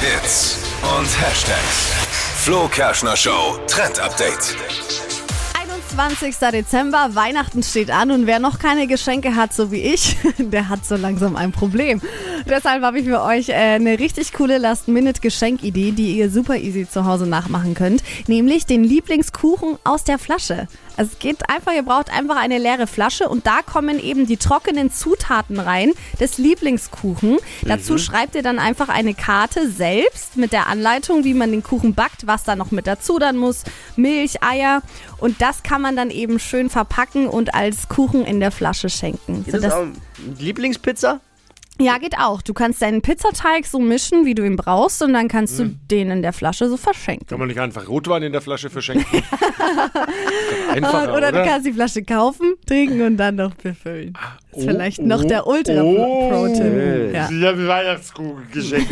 Hits und Hashtags. Flo Kerschner Show Trend Update. 21. Dezember, Weihnachten steht an und wer noch keine Geschenke hat, so wie ich, der hat so langsam ein Problem. Deshalb habe ich für euch äh, eine richtig coole Last-Minute-Geschenkidee, die ihr super easy zu Hause nachmachen könnt, nämlich den Lieblingskuchen aus der Flasche. Es geht einfach, ihr braucht einfach eine leere Flasche und da kommen eben die trockenen Zutaten rein des Lieblingskuchen. Dazu schreibt ihr dann einfach eine Karte selbst mit der Anleitung, wie man den Kuchen backt, was da noch mit dazu dann muss, Milch, Eier und das kann man dann eben schön verpacken und als Kuchen in der Flasche schenken. Ist das auch Lieblingspizza? Ja, geht auch. Du kannst deinen Pizzateig so mischen, wie du ihn brauchst, und dann kannst du den in der Flasche so verschenken. Kann man nicht einfach Rotwein in der Flasche verschenken? Einfacher, oder, oder? du kannst die Flasche kaufen, trinken und dann noch befüllen. Das ist oh, vielleicht noch oh, der oh. Ultra-Pro-Tipp. Ja. Sie haben Weihnachtskuchen geschenkt.